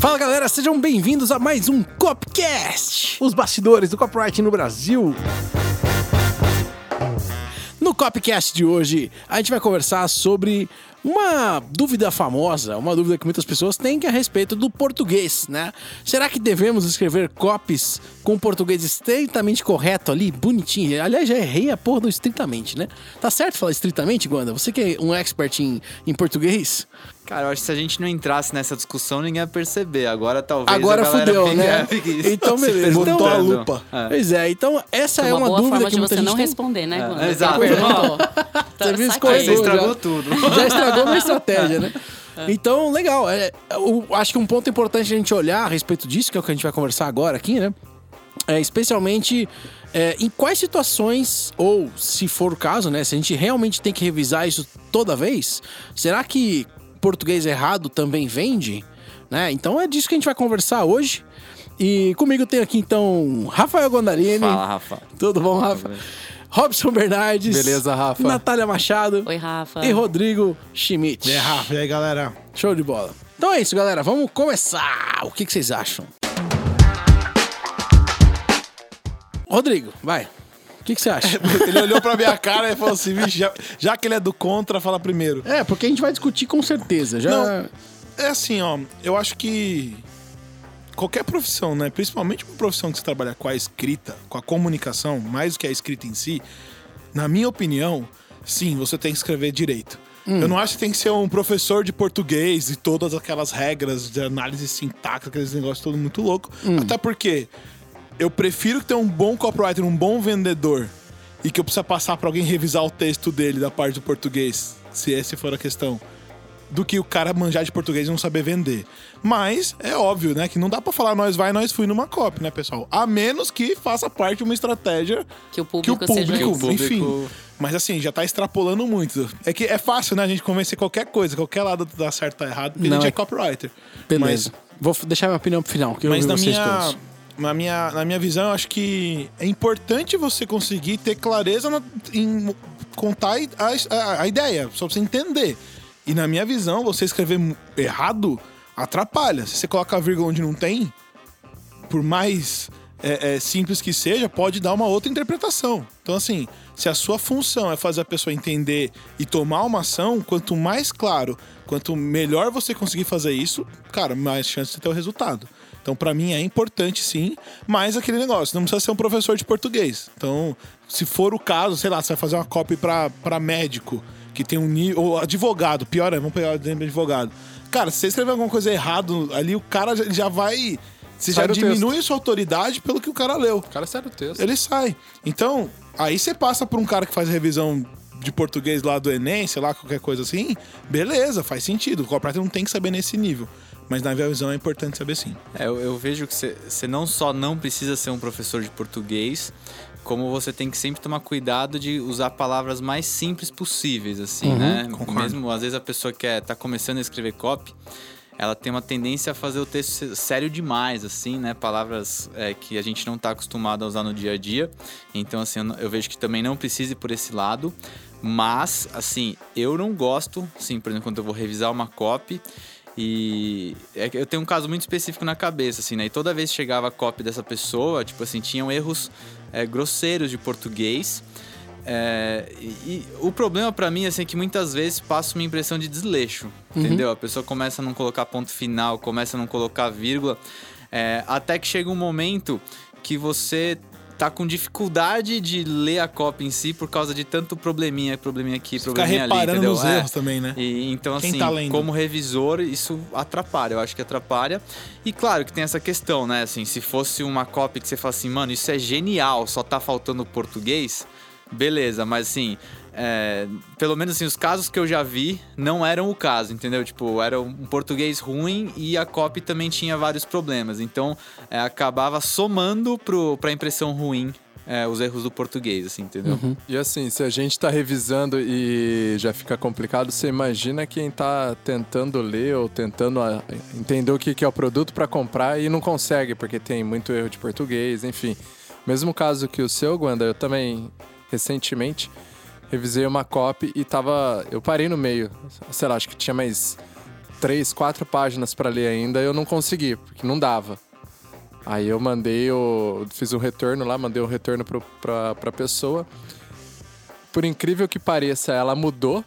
Fala galera, sejam bem-vindos a mais um Copcast, os bastidores do copyright no Brasil. No Copcast de hoje, a gente vai conversar sobre uma dúvida famosa, uma dúvida que muitas pessoas têm que é a respeito do português, né? Será que devemos escrever copies com português estritamente correto ali, bonitinho? Aliás, já errei a porra do estritamente, né? Tá certo falar estritamente, Guanda? Você que é um expert em, em português? Cara, eu acho que se a gente não entrasse nessa discussão, ninguém ia perceber. Agora talvez. Agora fudeu, fique- né? fique Então, beleza. Botou a lupa. É. Pois é, então essa é uma, uma, dúvida forma que de muita você gente não tem. responder, né, É, exato. Você me escolheu, Aí você estragou já. tudo. Já estragou minha estratégia, né? Então, legal. É, eu acho que um ponto importante a gente olhar a respeito disso, que é o que a gente vai conversar agora aqui, né? É, especialmente é, em quais situações, ou se for o caso, né? Se a gente realmente tem que revisar isso toda vez, será que português errado também vende? Né? Então é disso que a gente vai conversar hoje. E comigo tem aqui então Rafael Gondarini. Fala, Rafa. Tudo bom, Rafa? Robson Bernardes. Beleza, Rafa? Natália Machado. Oi, Rafa. E Rodrigo Schmidt. E aí, Rafa, e aí, galera? Show de bola. Então é isso, galera. Vamos começar. O que, que vocês acham? Rodrigo, vai. O que, que você acha? Ele olhou pra minha cara e falou assim, "Vixe, já, já que ele é do contra, fala primeiro. é, porque a gente vai discutir com certeza. Já. Não. É assim, ó, eu acho que qualquer profissão, né, principalmente uma profissão que você trabalha com a escrita, com a comunicação, mais do que a escrita em si, na minha opinião, sim, você tem que escrever direito. Eu não acho que tem que ser um professor de português e todas aquelas regras de análise sintática, aqueles negócios todo muito louco. Até porque eu prefiro ter um bom copywriter, um bom vendedor, e que eu precisa passar pra alguém revisar o texto dele da parte do português, se essa for a questão, do que o cara manjar de português e não saber vender. Mas é óbvio, né, que não dá pra falar nós vai, nós fui numa copy, né, pessoal? A menos que faça parte de uma estratégia Que o que público, o público, seja Que o público- enfim. Mas assim, já tá extrapolando muito. É que é fácil, né, a gente convencer qualquer coisa, qualquer lado dá certo tá errado, porque Não, a gente é- é copywriter. Beleza. Mas Vou deixar minha opinião pro final, que eu mas ouvi na vocês minha, todos. Na, minha, na minha visão, eu acho que é importante você conseguir ter clareza em contar a, a- a ideia, só pra você entender. E na minha visão, você escrever errado atrapalha. Se você coloca a vírgula onde não tem, por mais é, é, simples que seja, pode dar uma outra interpretação. Então, assim, se a sua função é fazer a pessoa entender e tomar uma ação, quanto mais claro, quanto melhor você conseguir fazer isso, cara, mais chance de ter o resultado. Então, pra mim, é importante sim, mas aquele negócio, não precisa ser um professor de português. Então, se for o caso, sei lá, você vai fazer uma copy pra, pra médico, que tem um nível. Ou advogado, pior é, vamos pegar o exemplo de advogado. Cara, se você escrever alguma coisa errado ali, o cara já, vai. Você já Sai diminui sua autoridade pelo que o cara leu. O cara sai do texto. Ele sai. Então, aí você passa por um cara que faz revisão de português lá do Enem, sei lá, qualquer coisa assim, beleza, faz sentido. O copywriter não tem que saber nesse nível. Mas na minha visão é importante saber sim. É, eu, eu vejo que você- não só não precisa ser um professor de português, como você tem que sempre tomar cuidado de usar palavras mais simples possíveis, assim, né? concordo. Mesmo às vezes a pessoa que é, tá começando a escrever copy, ela tem uma tendência a fazer o texto sério demais, assim, né? Palavras é, que a gente não tá acostumado a usar no dia a dia. Então, assim, eu, vejo que também não precise ir por esse lado. Mas, assim, eu não gosto, assim, por exemplo, quando eu vou revisar uma copy, e é eu tenho um caso muito específico na cabeça, assim, né? E toda vez que chegava a cópia dessa pessoa, tipo assim, tinham erros é, grosseiros de português. É, e, e o problema pra mim assim, é que muitas vezes passa uma impressão de desleixo, entendeu? A pessoa começa a não colocar ponto final, começa a não colocar vírgula, é, até que chega um momento que você tá com dificuldade de ler a cópia em si por causa de tanto probleminha, probleminha aqui, Ficar probleminha ali, reparando entendeu? nos É. erros também, né? E, então, Quem assim, tá como revisor, isso atrapalha. Eu acho que atrapalha. E claro que tem essa questão, né? Assim, se fosse uma cópia que você fala assim, mano, isso é genial, só tá faltando o português, beleza, mas assim. É, pelo menos assim, os casos que eu já vi não eram o caso, entendeu? Tipo, era um português ruim e a copy também tinha vários problemas. Então, é, acabava somando pro, pra impressão ruim é, os erros do português, assim, entendeu? E assim, se a gente tá revisando e já fica complicado, você imagina quem tá tentando ler ou tentando ah, entender o que que é o produto para comprar e não consegue, porque tem muito erro de português, enfim. Mesmo caso que o seu, Guanda, eu também, recentemente, revisei uma copy e tava. Eu parei no meio. Sei lá, acho que tinha mais três, quatro páginas para ler ainda, eu não consegui, porque não dava. Aí eu mandei o. Fiz um retorno lá, mandei um retorno pro, pra, pra pessoa. Por incrível que pareça, ela mudou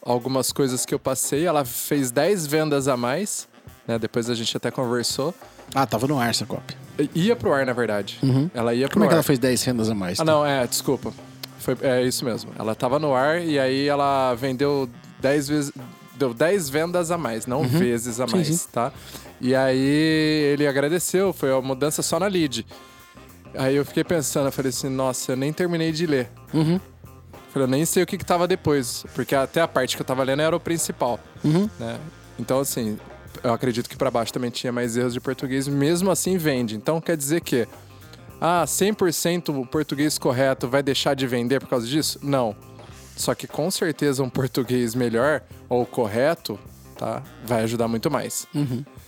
algumas coisas que eu passei. Ela fez 10 vendas a mais, né? Depois a gente até conversou. Ah, tava no ar essa cópia. Ia pro ar, na verdade. Ela ia pro Como é ar. que ela fez 10 rendas a mais? Ah, não, é, desculpa. Foi, é isso mesmo. Ela tava no ar e aí ela vendeu 10 vezes. Deu 10 vendas a mais, não vezes a Sim, mais, sim. tá? E aí ele agradeceu, foi uma mudança só na lead. Aí eu fiquei pensando, eu falei assim, nossa, eu nem terminei de ler. Uhum. Falei, eu nem sei o que, que tava depois, porque até a parte que eu tava lendo era o principal. Uhum. Né? Então, assim, eu acredito que pra baixo também tinha mais erros de português, mesmo assim vende. Então quer dizer que, ah, 100% o português correto vai deixar de vender por causa disso? Não. Só que com certeza um português melhor ou correto, tá? Vai ajudar muito mais.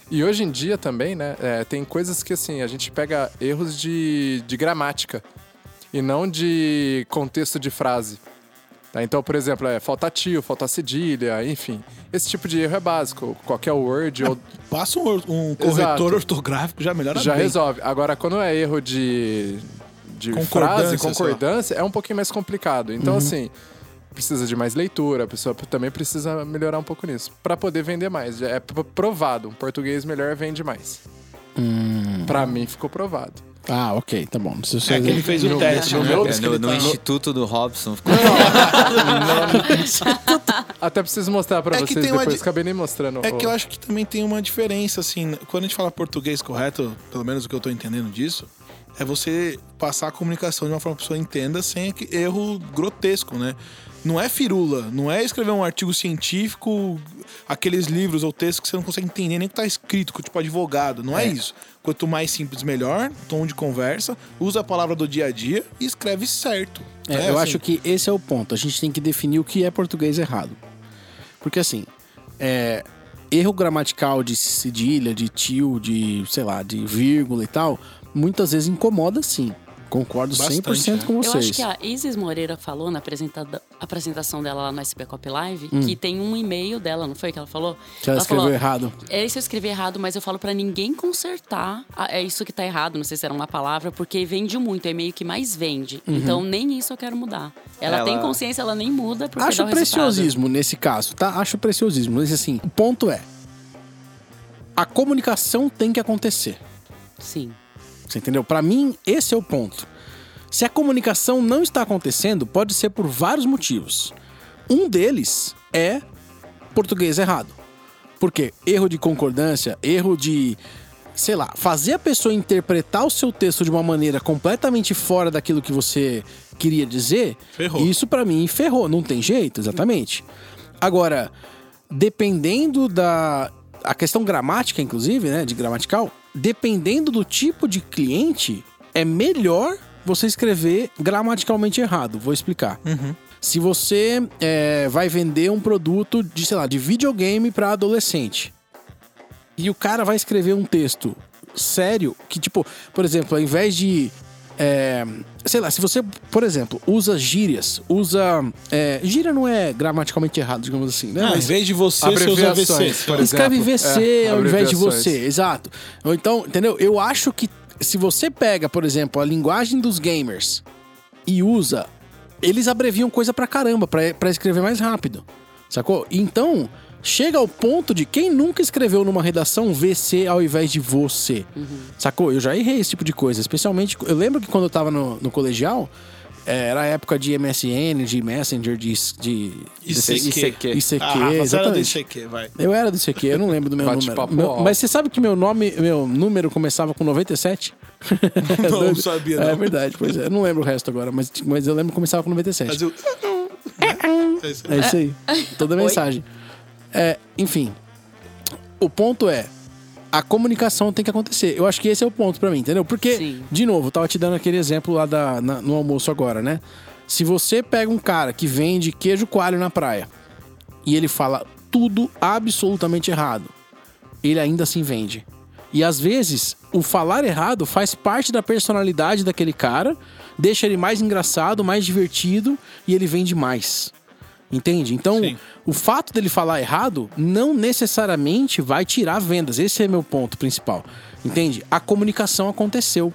E hoje em dia também, né, é, tem coisas que assim, a gente pega erros de, de gramática e não de contexto de frase. Tá? Então, por exemplo, é falta tio, falta cedilha, enfim. Esse tipo de erro é básico. Qualquer Word ou Passa um, um corretor Exato. ortográfico, já melhora já bem. resolve. Agora, quando é erro de, de Concordância, frase, concordância, é um pouquinho mais complicado. Então, assim, precisa de mais leitura, a pessoa também precisa melhorar um pouco nisso. Pra poder vender mais. É provado. Um português melhor vende mais. Pra mim, ficou provado. Ah, ok, tá bom. Não sei se É que ele fez o No- teste, no né? meu- É, no, no tá- Instituto do Robson. Ficou... Até preciso mostrar pra É que vocês tem uma depois. di- Acabei nem mostrando. É o- que eu acho que também tem uma diferença, assim, quando a gente fala português correto, pelo menos o que eu tô entendendo disso, é você passar a comunicação de uma forma que a pessoa entenda sem erro grotesco, né? Não é firula, não é escrever um artigo científico, aqueles livros ou textos que você não consegue entender nem o que tá escrito, tipo advogado, não é, isso. Quanto mais simples, melhor, tom de conversa, usa a palavra do dia a dia e escreve certo. É, né? eu Assim, acho que esse é o ponto. A gente tem que definir o que é português errado. Porque assim, é, erro gramatical de cedilha, de tio, de, sei lá, de vírgula e tal, muitas vezes incomoda sim. Concordo Bastante, 100% né? com Eu vocês. acho que a Isis Moreira falou na apresentada- apresentação dela lá no SB Cop Live Hum. que tem um e-mail dela, não foi que ela falou? Que ela escreveu falou, errado. É isso eu escrevi errado, mas eu falo pra ninguém consertar. a- É isso que tá errado, não sei se era uma palavra, porque vende muito, é e-mail que mais vende. Uhum. Então nem isso eu quero mudar. Ela, Ela- tem consciência, ela nem muda porque Acho dá o resultado. preciosismo nesse caso, tá? Acho preciosismo. Mas assim, o ponto é: a comunicação tem que acontecer. Sim. Você entendeu? Pra mim, esse é o ponto. Se a comunicação não está acontecendo, pode ser por vários motivos. Um deles é português errado. Por quê? Erro de concordância, erro de, sei lá, fazer a pessoa interpretar o seu texto de uma maneira completamente fora daquilo que você queria dizer. Ferrou. Isso pra mim ferrou, não tem jeito, exatamente. Agora, dependendo da a questão gramática, inclusive, né, de gramatical, dependendo do tipo de cliente, é melhor você escrever gramaticalmente errado. Vou explicar. Se você é, vai vender um produto de, sei lá, de videogame para adolescente e o cara vai escrever um texto sério que, tipo, por exemplo, ao invés de. É, sei lá, se você, por exemplo, usa gírias, usa. É, gíria não é gramaticalmente errado, digamos assim, né? Ah, Mas- em vez de você, você usa VC. Escreve. VC É, ao invés de você, exato. Ou então, entendeu? Eu acho que se você pega, por exemplo, a linguagem dos gamers e usa, eles abreviam coisa pra caramba, pra, pra escrever mais rápido. Sacou? Então, chega ao ponto de quem nunca escreveu numa redação VC ao invés de você. Sacou? Eu já errei esse tipo de coisa. Especialmente, eu lembro que quando eu tava no, no colegial, eh, era a época de MSN, de Messenger, de. de ICQ. ICQ. ICQ, Ah, você era do exatamente. ICQ, vai. Eu era do ICQ, eu não lembro do meu número. Bate-papo Meu- mas você sabe que meu nome, meu número começava com 97? É Não sabia, É não. verdade, pois é. Eu não lembro o resto agora, mas, mas eu lembro que começava com 97. Mas eu... É isso aí. É. Toda a mensagem. É, enfim. O ponto é. A comunicação tem que acontecer. Eu acho que esse é o ponto pra mim, entendeu? Porque, Sim. de novo, eu tava te dando aquele exemplo lá da, na- no almoço agora, né? Se você pega um cara que vende queijo coalho na praia e ele fala tudo absolutamente errado, ele ainda assim vende. E às vezes, o falar errado faz parte da personalidade daquele cara, deixa ele mais engraçado, mais divertido e ele vende mais. Entende? Então, Sim. o fato dele falar errado não necessariamente vai tirar vendas. Esse é meu ponto principal. Entende? A comunicação aconteceu.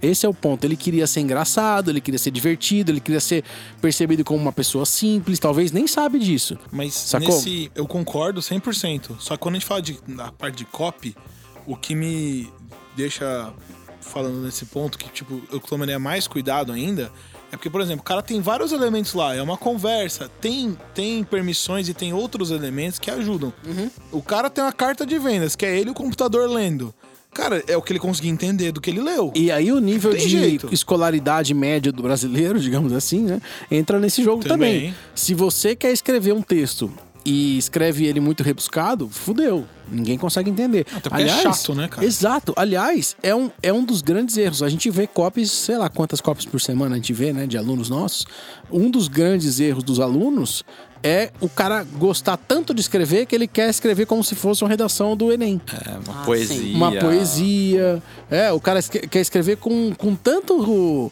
Esse é o ponto. Ele queria ser engraçado, ele queria ser divertido, ele queria ser percebido como uma pessoa simples, talvez nem sabe disso. Mas Sacou? nesse. Eu concordo 100%. Só que quando a gente fala de, na parte de copy, o que me deixa falando nesse ponto, que tipo, eu tomaria mais cuidado ainda, é porque, por exemplo, o cara tem vários elementos lá, é uma conversa, tem, tem permissões e tem outros elementos que ajudam. Uhum. O cara tem uma carta de vendas, que é ele e o computador lendo. Cara, é o que ele conseguir entender do que ele leu. E aí o nível de jeito. escolaridade média do brasileiro, digamos assim, né, entra nesse jogo também. Também. Se você quer escrever um texto e escreve ele muito rebuscado, fudeu. Ninguém consegue entender. Até porque é chato, né, cara? Exato. Aliás, é um, é um dos grandes erros. A gente vê copies, sei lá quantas copies por semana a gente vê, né, de alunos nossos. Um dos grandes erros dos alunos é o cara gostar tanto de escrever que ele quer escrever como se fosse uma redação do Enem. É uma Ah, poesia. sim. Uma poesia. É, o cara quer escrever com, com tanto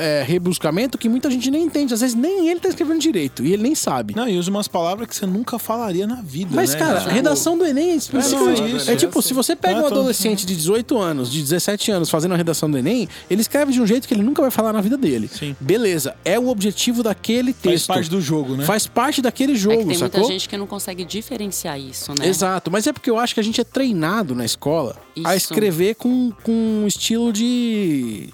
é, rebuscamento que muita gente nem entende. Às vezes nem ele tá escrevendo direito e ele nem sabe. Não, e usa umas palavras que você nunca falaria na vida. Mas, né? cara, Tipo, a redação do Enem é especificamente É, não, isso. É tipo, se você pega É, um adolescente de 18 anos, de 17 anos, fazendo a redação do Enem, ele escreve de um jeito que ele nunca vai falar na vida dele. Sim. Beleza, é o objetivo daquele Faz texto. parte do jogo, né? Faz parte daquele É jogo, que tem sacou? muita gente que não consegue diferenciar isso, né? Exato, mas é porque eu acho que a gente é treinado na escola a Isso. escrever com, com um estilo de.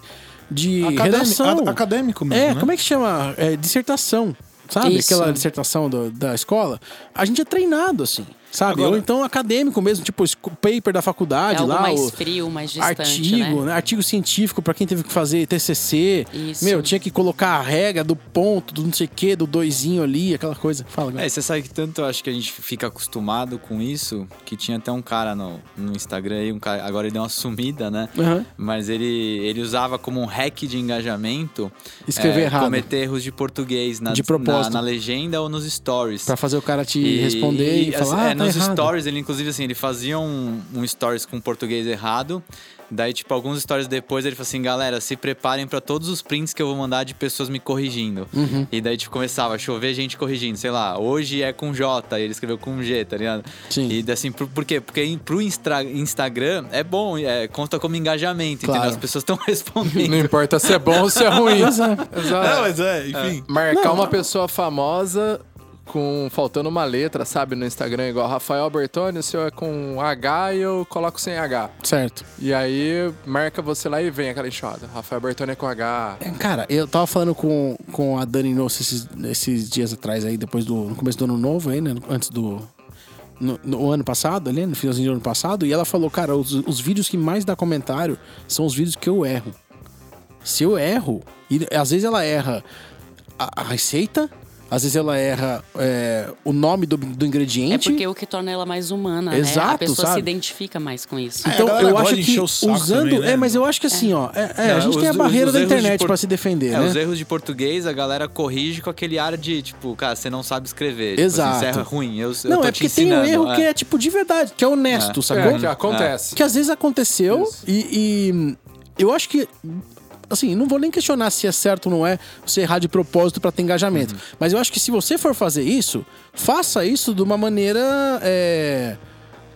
De Acadêmico, redação. a- acadêmico mesmo, É, né? como é que chama? É, dissertação. Sabe? Isso. Aquela dissertação do- da escola. A gente é treinado assim. Sabe? Agora- Ou então acadêmico mesmo, tipo o paper da É faculdade algo lá. mais o frio, mais distante, artigo, né? né? Artigo científico pra quem teve que fazer TCC. Isso. Meu, tinha que colocar a regra do ponto, do não sei o que, do doisinho ali, aquela coisa. Fala, É, galera. você sabe que tanto eu acho que a gente fica acostumado com isso, que tinha até um cara no, no Instagram aí, um cara, agora ele deu uma sumida, né? Aham. Mas ele, ele usava como um hack de engajamento Escrever é, errado. cometer erros de português na, De propósito. na, na legenda ou nos stories. Pra fazer o cara te E- responder e, e, falar, assim, ah, é, tá nos errado. stories, ele inclusive assim, ele fazia um, um stories com português errado. Daí, tipo, alguns stories depois ele falou assim, galera, se preparem pra todos os prints que eu vou mandar de pessoas me corrigindo. Uhum. E daí, tipo, começava a chover gente corrigindo, sei lá, hoje é com J, e ele escreveu com G, tá ligado? Sim. E assim, por, por quê? Porque pro Instra- Instagram é bom, é, conta como engajamento, Claro. entendeu? As pessoas estão respondendo. Não importa se é bom ou se é ruim. Exato. Não, mas é, enfim. Marcar Não. uma pessoa famosa com faltando uma letra, sabe, no Instagram, igual Rafael Bertoni, o seu é com H e eu coloco sem H. Certo. E aí marca você lá e vem aquela enxada. Rafael Bertoni é com H. É, Cara, eu tava falando com, com a Dani Noce esses, esses dias atrás aí, depois do. No começo do ano novo aí, né? Antes do. No, no ano passado, ali, no finalzinho do ano passado, e ela falou, cara, os, os vídeos que mais dá comentário são os vídeos que eu erro. Se eu erro, e às vezes ela erra a, a receita, às vezes ela erra é, o nome do, do É ingrediente. porque é o que torna ela mais humana, né? Exato, A pessoa sabe? se identifica mais com isso. É, Então, galera eu acho que usando. também, né? É, mas eu acho que assim, ó. É, é, a É, gente os- tem a os- barreira os da erros de internet por- pra se defender, É, né? os erros de português a galera corrige com aquele ar de, tipo, cara, você não sabe escrever. Tipo, Exato. assim, você é ruim, eu, eu Não, tô é te porque tem um erro é. que é tipo de verdade, que é honesto, É. sacou? É, que acontece. Que às vezes aconteceu Isso. e, e eu acho que. Assim, não vou nem questionar se é certo ou não é você errar de propósito pra ter engajamento. Uhum. Mas eu acho que se você for fazer isso, faça isso de uma maneira. é,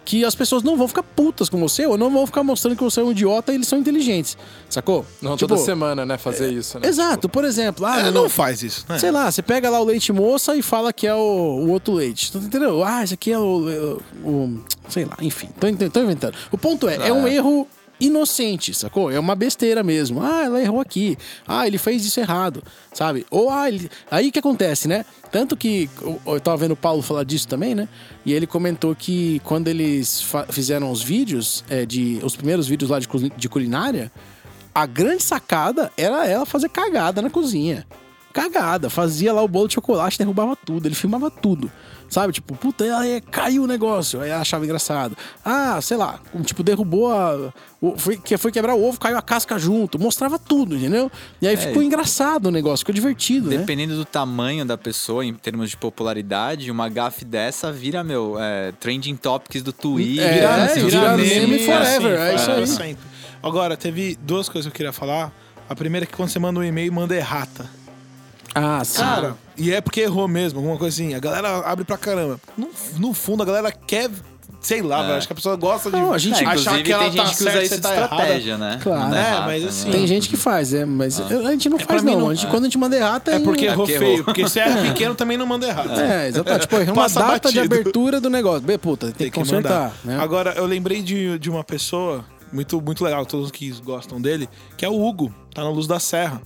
que as pessoas não vão ficar putas com você ou não vão ficar mostrando que você é um idiota e eles são inteligentes. Sacou? Não Tipo, toda semana, né, fazer isso, né? Exato, por exemplo. Ah, É, não- não faz isso, né? Sei lá, você pega lá o leite moça e fala que é o, o outro leite. Tu Entendeu? Ah, esse aqui é o. o- o- sei lá, enfim. Tô, tô inventando. O ponto é, é um erro inocente, sacou? É uma besteira mesmo. Ah, ela errou aqui. Ah, ele fez isso errado, sabe? Ou ah, ele... aí que acontece, né? Tanto que eu, tava vendo o Paulo falar disso também, né? E ele comentou que quando eles fizeram os vídeos, é, de os primeiros vídeos lá de, de culinária, a grande sacada era ela fazer cagada na cozinha. Cagada. Fazia lá o bolo de chocolate, derrubava tudo. Ele filmava tudo. Sabe? Tipo, puta, aí caiu o negócio. Aí achava engraçado. Ah, sei lá. Tipo, derrubou a. o- Foi, que foi quebrar o ovo, caiu a casca junto. Mostrava tudo, entendeu? E aí ficou engraçado o negócio, ficou divertido, né? Dependendo do tamanho da pessoa, em termos de popularidade, uma gafe dessa vira, meu, é, trending topics do Twitter. É, vira, é, assim, vira meme, meme é, forever, assim, é isso aí. sempre. Agora, teve duas coisas que eu queria falar. A primeira é que quando você manda um e-mail, manda errata. Ah, sim. Cara, e é porque errou mesmo, alguma coisa assim. A galera abre pra caramba. No, no fundo, a galera quer. Sei lá, velho, acho que a pessoa gosta de Não, a gente- É, achar inclusive, que ela tem tá gente que usa isso de tá errada. estratégia, né? Claro. Manda É, errata, mas né? assim, Tem gente que faz, é, mas a gente não pra faz não. não- A gente, Quando a gente manda errar, tem... É porque errou porque feio. errou. Porque se erra pequeno também não manda errado. É, exatamente. Tipo, é uma data de batido. abertura do negócio. Bê, puta, tem, Tem que consertar. mandar. Né? Agora, eu lembrei de, de uma pessoa muito, muito legal, todos que gostam dele, que é o Hugo, tá na Luz da Serra.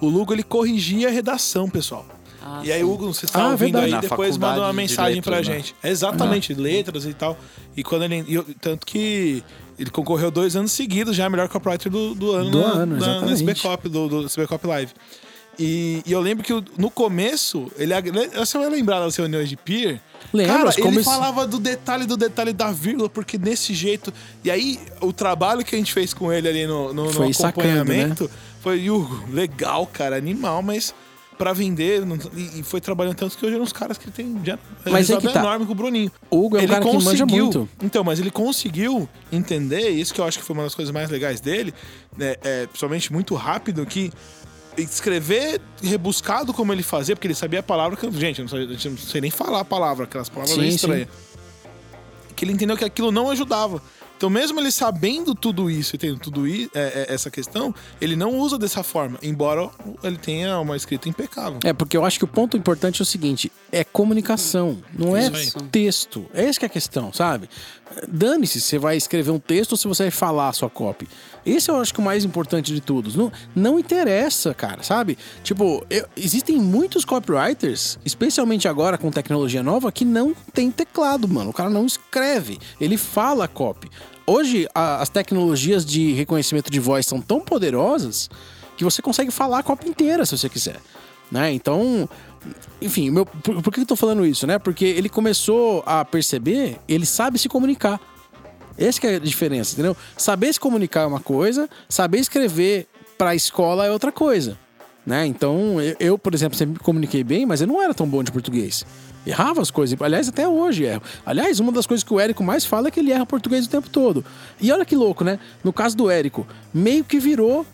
O Hugo, ele corrigia a redação, pessoal. Ah, e aí. Hugo, você está Ah, ouvindo verdade. aí, Na depois manda uma mensagem letras, pra né? gente. Exatamente, letras e tal. E quando ele. e eu- tanto que ele concorreu dois anos seguidos já, melhor copywriter do, do ano, Do na, ano, na, SB Cop, do, do SB Cop Live. E, e eu lembro que no começo, ele você vai lembrar das reuniões de peer. Lembro, Cara, ele falava do detalhe do detalhe da vírgula, porque desse jeito. E aí, o trabalho que a gente fez com ele ali no, no, no Foi sacando, né? Foi, Hugo, legal, cara, animal, mas pra vender. não- E, e foi trabalhando tanto que hoje eram uns caras que tem já Mas é resultado que tá. enorme com o Bruninho. O Hugo é um cara que manja muito. Então, mas ele conseguiu entender, isso que eu acho que foi uma das coisas mais legais dele, né, é, principalmente muito rápido, que escrever rebuscado como ele fazia, porque ele sabia a palavra que. Gente, eu não sei, não sei nem falar a palavra, aquelas palavras Sim, bem sim. estranhas. Que ele entendeu que aquilo não ajudava. Então, mesmo ele sabendo tudo isso e tendo tudo i- é, é, essa questão, ele não usa dessa forma, embora ele tenha uma escrita impecável. É, porque eu acho que o ponto importante é o seguinte: é comunicação, não é Isso texto. É essa que é a questão, sabe? Dane-se se você vai escrever um texto ou se você vai falar a sua copy. Esse eu acho que é o mais importante de todos. Não, não interessa, cara, sabe? Tipo, eu- existem muitos copywriters, especialmente agora com tecnologia nova, que não tem teclado, mano. O cara não escreve, ele fala copy. Hoje, a- as tecnologias de reconhecimento de voz são tão poderosas que você consegue falar a copy inteira se você quiser. Né? Então, enfim, meu, por, por que eu tô falando isso, né? Porque ele começou a perceber, ele sabe se comunicar. Essa é a diferença, entendeu? Saber se comunicar é uma coisa, saber escrever pra escola é outra coisa, né? Então, eu, eu, por exemplo, sempre me comuniquei bem, mas eu não era tão bom de português. Errava as coisas, aliás, até hoje erro. Aliás, uma das coisas que o Érico mais fala é que ele erra português o tempo todo. E olha que louco, né? No caso do Érico, meio que virou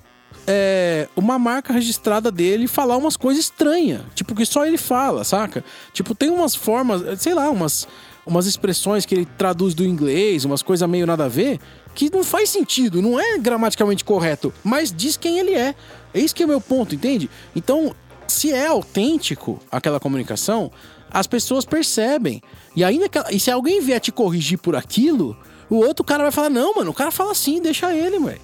é, uma marca registrada dele falar umas coisas estranhas. Tipo, que só ele fala, saca? Tipo, tem umas formas, sei lá, umas, umas expressões que ele traduz do inglês, umas coisas meio nada a ver, que não faz sentido, não é gramaticalmente correto, mas diz quem ele é. É isso que é o meu ponto, entende? Então, se é autêntico aquela comunicação, as pessoas percebem. E ainda que, e se alguém vier te corrigir por aquilo, o outro cara vai falar: "Não, mano, o cara fala assim, deixa ele, velho"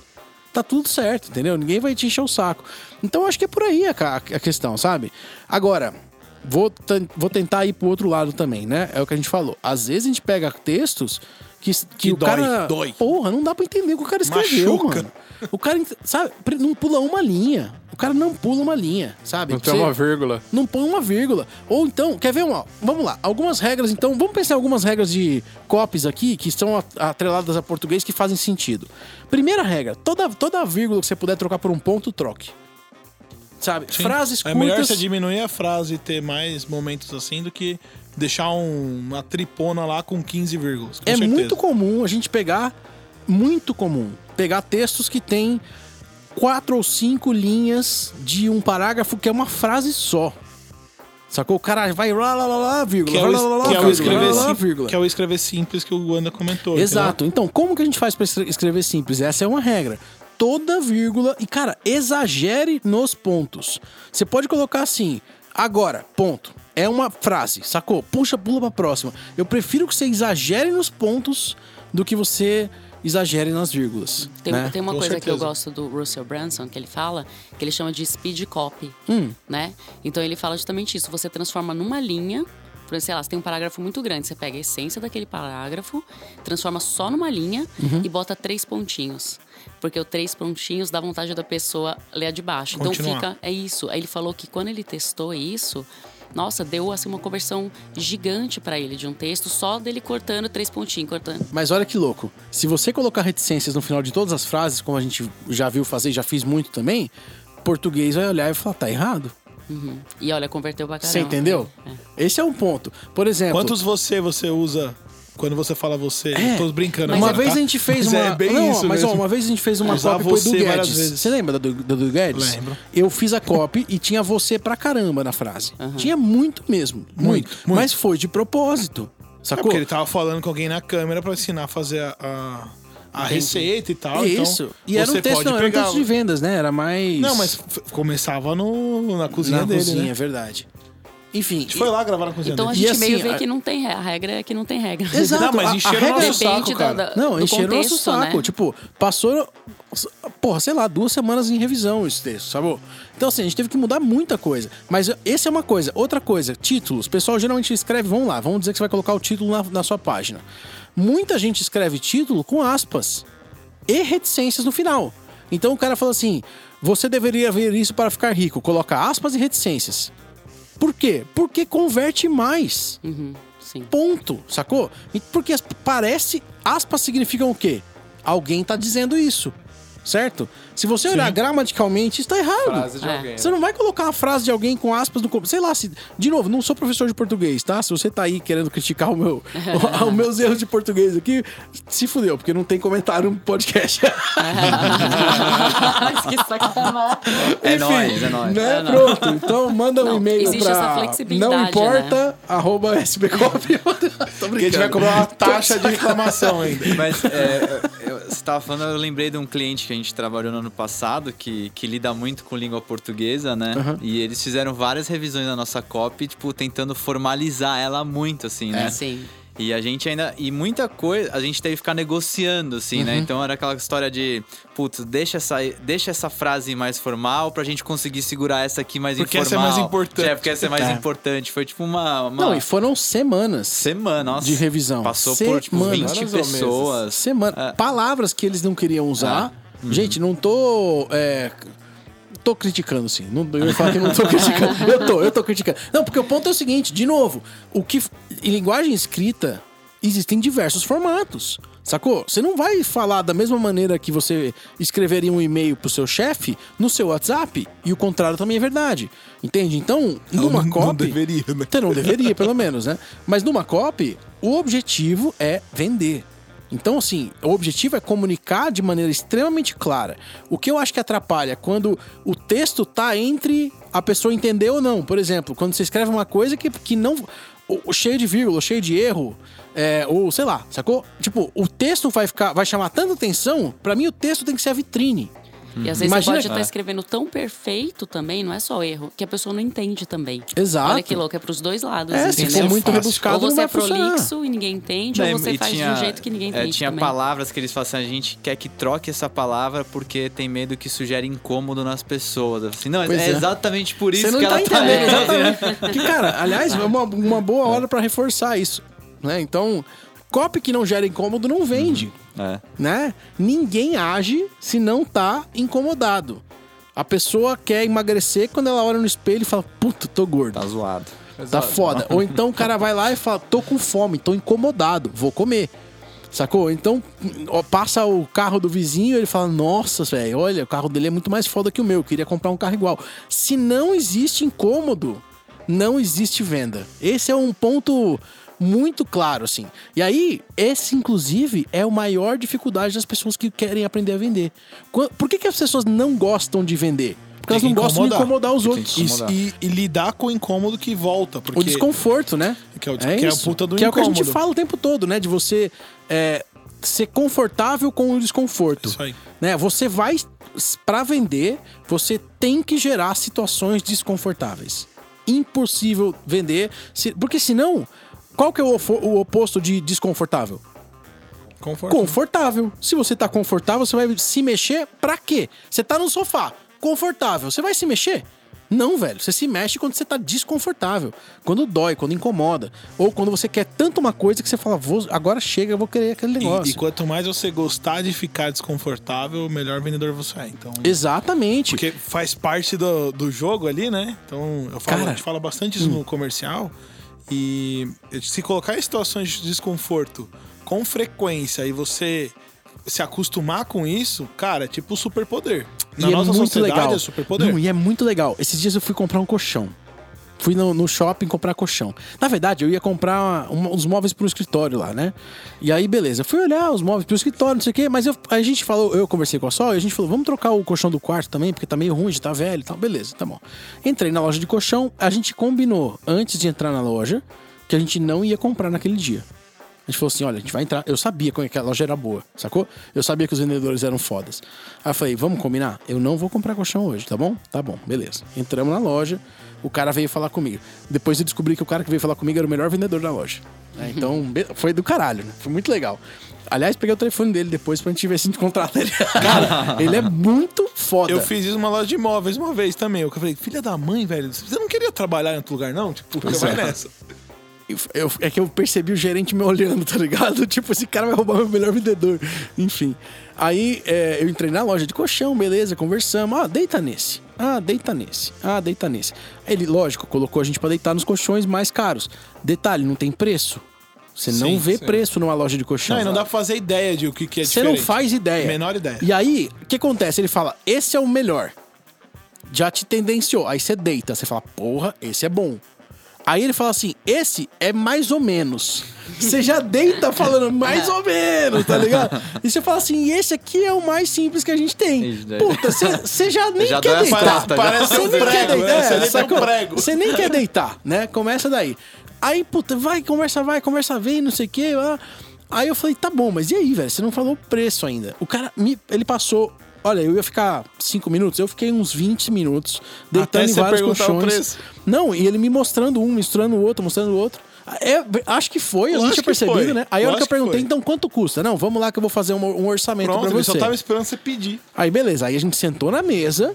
tá tudo certo, entendeu? Ninguém vai te encher o saco. Então acho que é por aí a, a questão, sabe? Agora, vou, vou tentar ir pro outro lado também, né? É o que a gente falou. Às vezes a gente pega textos que, que, Que o dói, cara. dói. Porra, não dá pra entender o que o cara escreveu, Machuca. mano. O cara, sabe, não pula uma linha. O cara não pula uma linha, sabe? Não tem uma vírgula. não põe uma vírgula. Ou então, quer ver uma? Vamos lá, algumas regras então, vamos pensar em algumas regras de copies aqui que estão atreladas a português que fazem sentido. Primeira regra, toda toda vírgula que você puder trocar por um ponto, troque. Sabe? Sim. Frases É melhor curtas. você diminuir a frase e ter mais momentos assim do que deixar um- uma tripona lá com 15 vírgulas. com é certeza. muito comum a gente pegar muito comum pegar textos que tem quatro ou cinco linhas de um parágrafo que é uma frase só. Sacou? O cara vai lá, lá, lá, lá, vírgula, Que é, o, lá, lá, lá, que é o escrever lá, vírgula. que é o escrever simples que o Wanda comentou. Exato. Então, como que a gente faz pra escre- escrever simples? Essa é uma regra. Toda vírgula e cara, exagere nos pontos. Você pode colocar assim: agora, ponto. É uma frase, sacou? Puxa, pula pra próxima. Eu prefiro que você exagere nos pontos do que você exagere nas vírgulas. Tem, né? tem uma Com coisa que eu certeza. gosto do Russell Branson, que ele fala, que ele chama de speed copy, Hum. né? Então ele fala justamente isso. Você transforma numa linha, por exemplo, sei lá, você tem um parágrafo muito grande, você pega a essência daquele parágrafo, transforma só numa linha Uhum. e bota três pontinhos. Porque o três pontinhos dá vontade da pessoa ler a de baixo. Então Continuar. fica, é isso. Aí ele falou que quando ele testou isso, nossa, deu assim uma conversão gigante pra ele de um texto só dele cortando três pontinhos, cortando. Mas olha que louco. Se você colocar reticências no final de todas as frases, como a gente já viu fazer e já fiz muito também, português vai olhar e falar, tá errado. Uhum. E olha, converteu pra caramba. Você entendeu? É. Esse é um ponto. Por exemplo. Quantos você você usa quando você fala você, É. tô brincando. Uma agora, vez tá? a gente fez Mas uma. É bem não, isso mas ó, uma vez a gente fez uma Usar copy pro Edu você várias Guedes. vezes. Você lembra do, do Edu Guedes? Lembro. Eu fiz a copy e tinha você pra caramba na frase. Tinha muito mesmo. Muito, Muito, muito. Mas foi de propósito. É Sacou? porque ele tava falando com alguém na câmera pra ensinar a fazer a, a, a receita e tal. Isso. Então, e era um você texto, não, era um texto de vendas, né? Era mais. Não, mas começava no, na cozinha na dele, cozinha, né? é verdade. Enfim. A gente foi lá gravar na cozinha Então a gente E meio assim, vê a- que não tem re- a regra é que não tem regra. Exato. Não, mas encheram regra- o nosso saco, cara. da, da, Não, do encheram o nosso contexto, saco. né? Tipo, passou, porra, sei lá, duas semanas em revisão esse texto, sabe? Então, assim, a gente teve que mudar muita coisa. Mas essa é uma coisa. Outra coisa, títulos. O pessoal geralmente escreve, vamos lá, vamos dizer que você vai colocar o título na, na sua página. Muita gente escreve título com aspas e reticências no final. Então o cara fala assim: você deveria ver isso para ficar rico. Coloca aspas e reticências. Por quê? Porque converte mais. Uhum, sim. Ponto, sacou? Porque parece, aspas significam o quê? Alguém tá dizendo isso, certo? Se você olhar gramaticalmente, está errado. Frase de É. alguém. Você não vai colocar uma frase de alguém com aspas no começo. Sei lá, se, de novo, não sou professor de português, tá? Se você tá aí querendo criticar o meu, os meus erros de português aqui, se fudeu, porque não tem comentário no podcast. que sacanagem. É nóis, é nóis. Né? É. Pronto. Então manda um Não, e-mail existe essa pra flexibilidade, não importa, arroba sbcop. Tô brincando. Porque a gente vai cobrar uma taxa de reclamação ainda. Mas é, eu- você tava falando, eu lembrei de um cliente que a gente trabalhou no ano passado, que, que lida muito com língua portuguesa, né? E eles fizeram várias revisões da nossa copy, tipo, tentando formalizar ela muito, assim, né? Sim. E a gente ainda. E muita coisa a gente teve que ficar negociando, assim, Uhum. né? Então era aquela história de, putz, deixa essa, deixa essa frase mais formal pra gente conseguir segurar essa aqui mais Porque essa é informal. mais importante. É, porque essa é mais É. importante. Foi tipo uma. uma Não, e foram semanas semana, nossa. de revisão. Passou por tipo Semanas. 20 Semanas ou meses? pessoas. Semana. É. Palavras que eles não queriam usar. Gente, não tô. é, tô criticando, sim. Não, eu ia falar que não tô criticando. Eu tô, eu tô criticando. Não, porque o ponto é o seguinte, de novo, o que. Em linguagem escrita, existem diversos formatos. Sacou? Você não vai falar da mesma maneira que você escreveria um e-mail pro seu chefe no seu WhatsApp, e o contrário também é verdade. Entende? Então, numa não, não copy. deveria, né? Você não deveria, pelo menos, né? Mas numa copy, o objetivo é vender. Então, assim, o objetivo é comunicar de maneira extremamente clara. O que eu acho que atrapalha quando o texto tá entre a pessoa entender ou não. Por exemplo, quando você escreve uma coisa que, que não. o- o cheio de vírgula, cheio de erro, é, ou sei lá, sacou? Tipo, o texto vai ficar, vai chamar tanta atenção. Pra mim, o texto tem que ser a vitrine. E às vezes Imagina- você pode estar É. escrevendo tão perfeito também, não é só erro, que a pessoa não entende também. Exato. Olha que louco, é pros dois lados, É, se for muito Fácil. rebuscado, ou você é funcionar. prolixo e ninguém entende, É, ou você faz de um jeito que ninguém é, entende tinha também. palavras que eles falam assim, a gente quer que troque essa palavra porque tem medo que sugere incômodo nas pessoas. Assim, não, Pois é, é. exatamente por isso Você não que tá ela tá entendendo, lendo. exatamente. Que, cara, aliás, é uma, uma boa hora pra reforçar isso. Né? Então, copy que não gera incômodo não vende. É. Né? Ninguém age se não tá incomodado. A pessoa quer emagrecer quando ela olha no espelho e fala: Puta, tô gordo. Tá zoado. Tá Exato. foda. Ou então o cara vai lá e fala: tô com fome, tô incomodado, vou comer. Sacou? Então, passa o carro do vizinho e ele fala: Nossa, velho, olha, o carro dele é muito mais foda que o meu, eu queria comprar um carro igual. Se não existe incômodo, não existe venda. Esse é um ponto muito claro, assim. E aí, esse, inclusive, é a maior dificuldade das pessoas que querem aprender a vender. Por que, que as pessoas não gostam de vender? Porque elas não que gostam de incomodar. os que outros. incomodar. E, e- lidar com o incômodo que volta. Porque O desconforto, né? Que é o- que é a isso. puta do Que é o que a gente incômodo. fala o tempo todo, né? De você é, ser confortável com o desconforto. Isso aí. Né? Você vai pra vender, você tem que gerar situações desconfortáveis. Impossível vender, se- porque senão, qual que é o, o oposto de desconfortável? Conforto. Confortável. Se você tá confortável, você vai se mexer pra quê? Você tá no sofá, confortável. Você vai se mexer? Não, velho. Você se mexe quando você tá desconfortável. Quando dói, quando incomoda. Ou quando você quer tanto uma coisa que você fala, vou, agora chega, eu vou querer aquele E, negócio. e quanto mais você gostar de ficar desconfortável, melhor vendedor você é. Então, Exatamente. porque faz parte do, do jogo ali, né? Então, eu falo, Cara. a gente fala bastante isso no comercial. E se colocar em situações de desconforto com frequência e você se acostumar com isso, cara, é tipo superpoder. Na e nossa é muito sociedade legal. é superpoder. Não, e é muito legal. Esses dias eu fui comprar um colchão. Fui no, no shopping comprar colchão. Na verdade, eu ia comprar uma- uns móveis pro escritório lá, né? E aí, beleza. Fui olhar os móveis pro escritório, não sei o quê, mas eu- a gente falou, eu conversei com a Sol e a gente falou, vamos trocar o colchão do quarto também, porque tá meio ruim, tá velho e tal. Beleza, tá bom. Entrei na loja de colchão, a gente combinou antes de entrar na loja que a gente não ia comprar naquele dia. A gente falou assim: olha, a gente vai entrar. Eu sabia que a loja era boa, sacou? Eu sabia que os vendedores eram fodas. Aí eu falei: vamos combinar? Eu não vou comprar colchão hoje, tá bom? Tá bom, beleza. Entramos na loja, o cara veio falar comigo. Depois eu descobri que o cara que veio falar comigo era o melhor vendedor da loja. né? Então, foi do caralho, né? Foi muito legal. Aliás, peguei o telefone dele depois pra gente ver se a gente contrata ele. Cara, ele é muito foda. Eu fiz isso numa loja de imóveis uma vez também. Eu falei, filha da mãe, velho, você não queria trabalhar em outro lugar, não? Tipo, você vai nessa. Eu- é que eu percebi o gerente me olhando, tá ligado? Tipo, esse cara vai roubar meu melhor vendedor. Enfim. Aí é, eu entrei na loja de colchão, beleza, conversamos. Ah, deita nesse. Ah, deita nesse. Ah, deita nesse. Ele, lógico, colocou a gente pra deitar nos colchões mais caros. Detalhe, não tem preço. Você não vê sim. preço numa loja de colchão. Não, e não dá pra fazer ideia de o que, que é Você não faz ideia. Menor ideia. E aí, o que acontece? Ele fala, esse é o melhor. Já te tendenciou. Aí você deita. Você fala, porra, esse é bom. Aí ele fala assim, esse é mais ou menos. Você já deita falando mais ou menos, tá ligado? E você fala assim, esse aqui é o mais simples que a gente tem. Puta, você- já nem Já quer deitar. Parece Você um quer prego, deitar. né? Você é, um prego. Você nem quer deitar, né? Começa daí. Aí, puta, vai, conversa vai, conversa vem, não sei o quê. Aí eu falei, tá bom, mas e aí, velho? Você não falou o preço ainda. O cara, me, ele passou... Olha, eu ia ficar cinco minutos, eu fiquei uns 20 minutos deitando Até em vários colchões. Não, e ele me mostrando um, mostrando o outro, mostrando o outro. É, acho que foi, eu não tinha que percebido, né? Aí a hora que eu que perguntei, foi. então quanto custa? Não, vamos lá que eu vou fazer um, um orçamento Pronto, pra você. só tava esperando você pedir. Aí beleza, aí a gente sentou na mesa,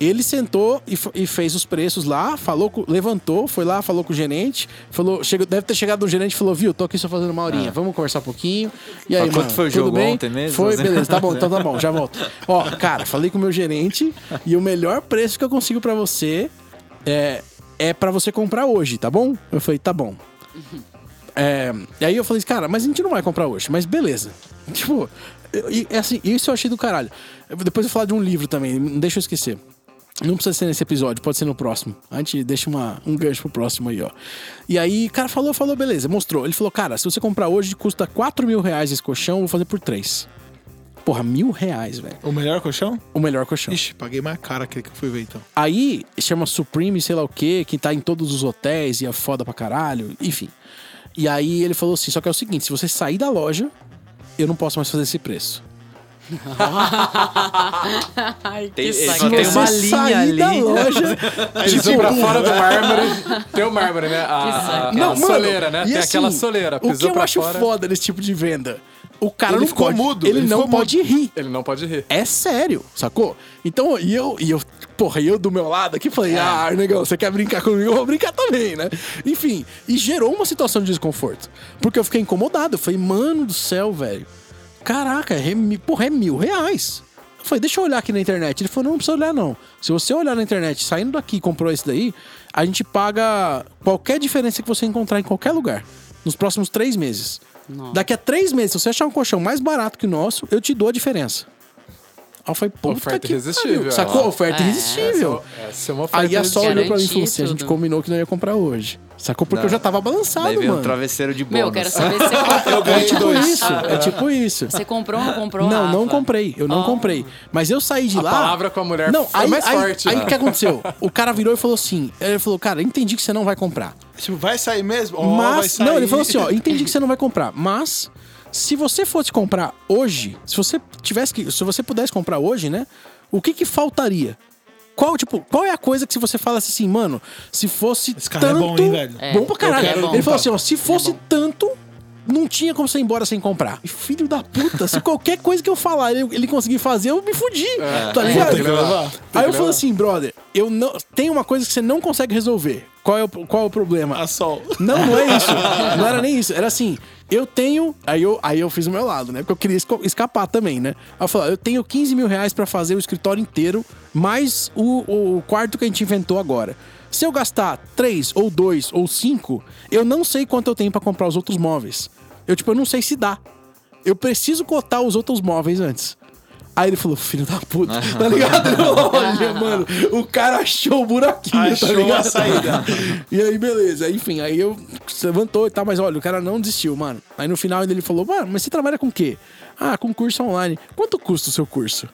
ele sentou e, e fez os preços lá, falou, levantou, foi lá, falou com o gerente, falou, chegou, deve ter chegado no gerente e falou, viu, tô aqui só fazendo uma horinha, vamos conversar um pouquinho. E aí, quanto mano, foi o jogo bem? ontem mesmo? Foi, beleza, tá bom, então tá bom, já volto. Ó, cara, falei com o meu gerente e o melhor preço que eu consigo pra você é, é para você comprar hoje, tá bom? Eu falei, tá bom. É, e aí eu falei, cara, mas a gente não vai comprar hoje, mas beleza. Tipo, e, é assim, isso eu achei do caralho. Depois eu vou falar de um livro também, não deixa eu esquecer. Não precisa ser nesse episódio, pode ser no próximo. A gente deixa uma, um gancho pro próximo aí, ó. E aí, cara falou, falou, beleza, mostrou. Ele falou, cara, se você comprar hoje, custa 4 mil reais esse colchão, eu vou fazer por 3. Porra, mil reais, velho. O melhor colchão? O melhor colchão. Ixi, paguei mais caro aquele que eu fui ver então. Aí chama Supreme, sei lá o que, que tá em todos os hotéis e é foda pra caralho, enfim. E aí ele falou assim: só que é o seguinte, se você sair da loja, eu não posso mais fazer esse preço. Ai, Tem- que tem você uma linha ali. da loja. Pisou pra fora do mármore. Tem o mármore, né? A, a, a Não, mano, soleira, né? e Tem assim, aquela soleira. O que eu acho fora. foda nesse tipo de venda? O cara Ele não ficou pode, mudo, Ele, ele não ficou pode rir. Ele não pode rir. É sério, sacou? Então, e eu, e eu, porra, e eu do meu lado aqui falei, ah, negão, você quer brincar comigo? Eu vou brincar também, né? Enfim, e gerou uma situação de desconforto. Porque eu fiquei incomodado. Eu falei, mano do céu, velho. Caraca, é, porra, é mil reais. Eu falei, deixa eu olhar aqui na internet. Ele falou, não, não precisa olhar, não. Se você olhar na internet, saindo daqui e comprou esse daí, a gente paga qualquer diferença que você encontrar em qualquer lugar. Nos próximos três meses. Nossa. Daqui a três meses, se você achar um colchão mais barato que o nosso, eu te dou a diferença. Aí falei, puta Oferta que irresistível, pariu. Sacou? ó. Oferta É. irresistível. Essa é uma oferta Aí a Sol olhou pra mim e falou assim, a gente combinou que não ia comprar hoje. Sacou? Porque Não. eu já tava balançado, Daí veio um mano. travesseiro de bônus. Meu, eu quero saber se você comprou. É tipo isso, é tipo isso. Você comprou ou não comprou? Não, não comprei. Eu não Oh. comprei. Mas eu saí de A lá. palavra com a mulher não, é aí, mais aí, forte, Aí né? o que aconteceu? O cara virou e falou assim: ele falou, cara, entendi que você não vai comprar. Tipo, vai sair mesmo? Ó, vai Mas, sair. não, ele falou assim, ó, entendi que você não vai comprar, mas se você fosse comprar hoje, se você tivesse que, se você pudesse comprar hoje, né? O que que faltaria? Qual, tipo, qual é a coisa que se você fala assim, mano, se fosse Esse cara é tanto... bom, hein, velho? É, bom pra caralho. eu quero Ele falou assim, ó, se fosse bom. tanto, não tinha como você ir embora sem comprar. E filho da puta, se qualquer coisa que eu falar ele, ele conseguir fazer, eu me fudi, tá ligado? Aí eu falei assim, brother, eu não... Tem uma coisa que você não consegue resolver. Qual é o, qual é o problema? A sol. Não, não é isso. Não era nem isso. Era assim, eu tenho. Aí eu, aí eu fiz o meu lado, né? Porque eu queria esco- escapar também, né? Aí eu falei, eu tenho 15 mil reais pra fazer o escritório inteiro, mais o, o quarto que a gente inventou agora. Se eu gastar 3 ou 2 ou 5, eu não sei quanto eu tenho pra comprar os outros móveis. Eu, tipo, eu não sei se dá. Eu preciso cotar os outros móveis antes. Aí ele falou, filho da puta, tá ligado? Olha, mano, o cara achou o buraquinho, Achou tá a ligado? saída. E aí, beleza. Enfim, aí eu se levantou e tal, mas olha, o cara não desistiu, mano. Aí no final ele falou, mano, mas você trabalha com o quê? Ah, com curso online. Quanto custa o seu curso?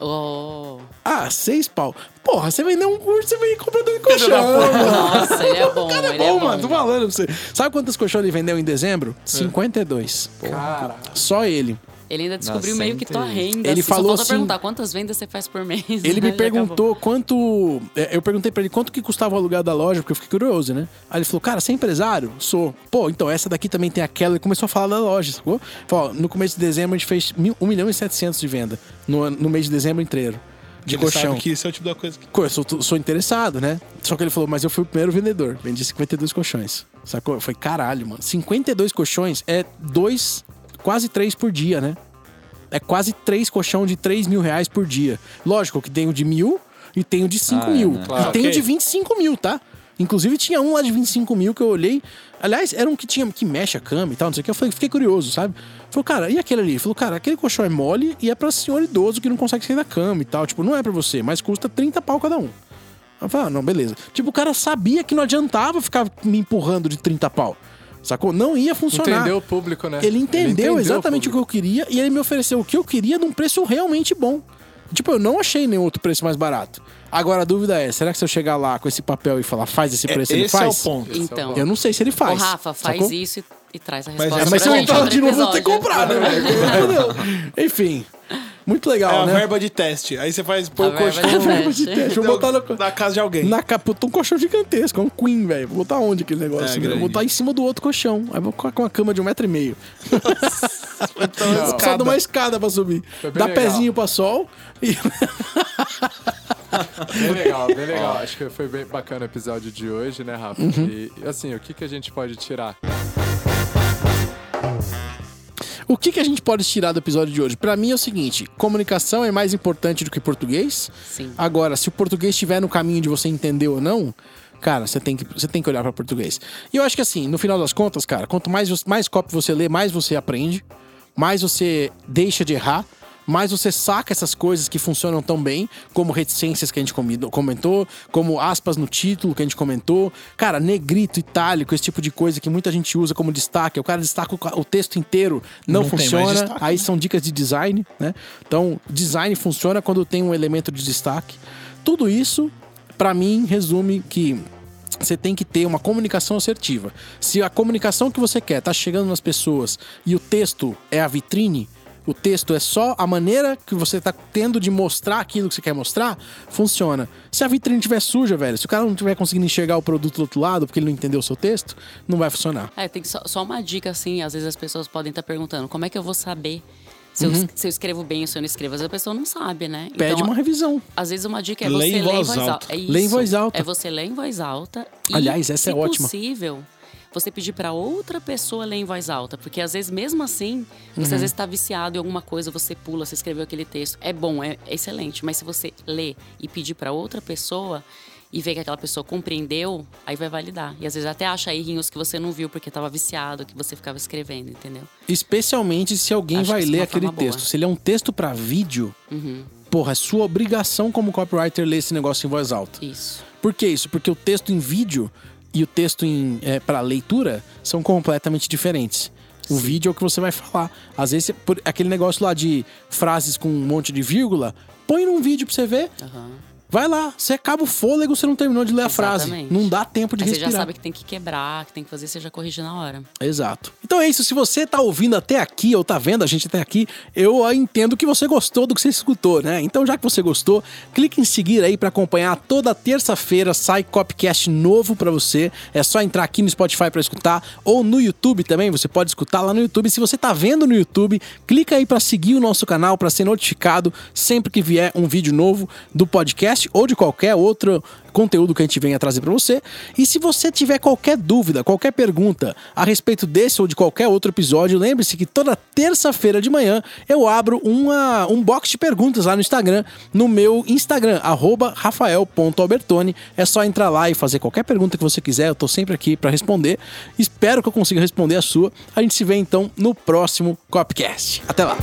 Oh. Ah, seis pau. Porra, você vendeu um curso, você vem comprando um colchão. mano. Nossa, ele é bom, Cara, é ele bom, é bom. mano. Tô falando pra você. Sabe quantos colchões ele vendeu em dezembro? 52. Cara, Só ele. Ele ainda descobriu meio que tua renda. Ele Só falou falta assim- perguntar quantas vendas você faz por mês. Ele me né? Acabou. perguntou quanto. é, Eu perguntei pra ele quanto que custava o aluguel da loja, porque eu fiquei curioso, né? Aí ele falou, cara, você é empresário? Sou. Pô, então essa daqui também tem aquela. Ele começou a falar da loja, sacou? Falou, no começo de dezembro a gente fez mil- 1 milhão e 700 de venda. No, no mês de dezembro inteiro. De Ele colchão. sabe que isso é o tipo da coisa que... Eu sou, sou interessado, né? Só que ele falou, mas eu fui o primeiro vendedor. Vendi 52 colchões. Sacou? Foi caralho, mano. 52 colchões é dois, quase três por dia, né? É quase três colchão de 3 mil reais por dia. Lógico que tem o de mil e tem o de 5 Ah, é, mil. né? E tem o ok. de 25 mil, tá? Inclusive tinha um lá de 25 mil que eu olhei. Aliás, era um que tinha que mexe a cama e tal, não sei o que. Eu falei, fiquei curioso, sabe? Falou, cara, e aquele ali? Ele Falou, cara, aquele colchão é mole e é pra senhor idoso que não consegue sair da cama e tal. Tipo, não é pra você, mas custa 30 pau cada um. Eu falei, ah, não, beleza. Tipo, o cara sabia que não adiantava ficar me empurrando de 30 pau. Sacou? Não ia funcionar. entendeu o público, né? Ele entendeu, exatamente o que público. eu queria e ele me ofereceu o que eu queria num preço realmente bom. Tipo, eu não achei nenhum outro preço mais barato. Agora a dúvida é, será que se eu chegar lá com esse papel e falar faz esse preço, ele Esse é o faz? ponto. Então, Eu não sei se ele Ô, faz. Rafa, faz sacou? isso e, e traz a Mas resposta. é- Mas se eu entrar de novo, eu vou ter que comprar, né, velho? Entendeu? Enfim, muito É legal, a né? verba de teste. Aí você faz A o verba colchão de Verba de teste, Vou botar no... na casa de alguém. Na capa, um colchão gigantesco, é um queen, velho. Vou botar onde aquele negócio? É, grande. vou botar em cima do outro colchão. Aí vou colocar uma cama de um metro e meio. Só escada. dá uma escada pra subir. Foi bem Dá legal. pezinho pra sol e... Bem legal, bem legal. Acho que foi bem bacana o episódio de hoje, né, Rafa? Uhum. E assim, o que, que a gente pode tirar? O que, que a gente pode tirar do episódio de hoje? Pra mim é o seguinte: comunicação é mais importante do que português. Sim. Agora, se o português estiver no caminho de você entender ou não, cara, você tem que, você tem que olhar pra português. E eu acho que assim, no final das contas, cara, quanto mais, mais copy você lê, mais você aprende, mais você deixa de errar. Mais você saca essas coisas que funcionam tão bem, como reticências que a gente comentou, como aspas no título que a gente comentou. Cara, negrito, itálico, esse tipo de coisa que muita gente usa como destaque. O cara destaca o texto inteiro, não, Não funciona. destaque, Aí né? são dicas de design, né? Então, design funciona quando tem um elemento de destaque. Tudo isso, pra mim, resume que você tem que ter uma comunicação assertiva. Se a comunicação que você quer tá chegando nas pessoas e o texto é a vitrine, o texto é só a maneira que você tá tendo de mostrar aquilo que você quer mostrar, funciona. Se a vitrine estiver suja, velho, se o cara não estiver conseguindo enxergar o produto do outro lado porque ele não entendeu o seu texto, não vai funcionar. É, tem só, só uma dica assim, às vezes as pessoas podem estar perguntando, como é que eu vou saber se, eu, se eu escrevo bem ou se eu não escrevo? Às vezes a pessoa não sabe, né? Uhum. Pede Então, uma revisão. Às vezes uma dica é Lê você ler em voz alta. alta. É isso. Lê em voz alta. É você ler em voz alta. E, Aliás, essa se é ótima. possível, você pedir para outra pessoa ler em voz alta. Porque às vezes, mesmo assim, você Uhum. às vezes está viciado em alguma coisa, você pula, você escreveu aquele texto. É bom, é excelente. Mas se você ler e pedir para outra pessoa e ver que aquela pessoa compreendeu, aí vai validar. E às vezes até acha errinhos que você não viu porque estava viciado, que você ficava escrevendo, entendeu? Especialmente se alguém Acho vai é ler aquele forma boa. texto. Se ele é um texto pra vídeo, porra, é sua obrigação como copywriter ler esse negócio em voz alta. Isso. Por que isso? Porque o texto em vídeo e o texto é, para leitura são completamente diferentes. O vídeo é o que você vai falar. Às vezes, por, aquele negócio lá de frases com um monte de vírgula, põe num vídeo pra você ver. Aham. Vai lá, você acaba o fôlego, você não terminou de ler a frase. Exatamente. Não dá tempo de Aí você respirar. já sabe que tem que quebrar, que tem que fazer, você já corrige na hora. Exato. Então é isso. Se você tá ouvindo até aqui, ou tá vendo a gente até aqui, eu entendo que você gostou do que você escutou, né? Então, já que você gostou, clique em seguir aí pra acompanhar. Toda terça-feira sai Copcast novo pra você. É só entrar aqui no Spotify pra escutar, ou no YouTube também. Você pode escutar lá no YouTube. Se você tá vendo no YouTube, clica aí pra seguir o nosso canal, pra ser notificado sempre que vier um vídeo novo do podcast ou de qualquer outro conteúdo que a gente venha trazer para você. E se você tiver qualquer dúvida, qualquer pergunta a respeito desse ou de qualquer outro episódio, lembre-se que toda terça-feira de manhã eu abro uma, um box de perguntas lá no Instagram, no meu Instagram, arroba rafael.albertone. É só entrar lá e fazer qualquer pergunta que você quiser, eu tô sempre aqui para responder. Espero que eu consiga responder a sua. A gente se vê então no próximo Copcast. Até lá!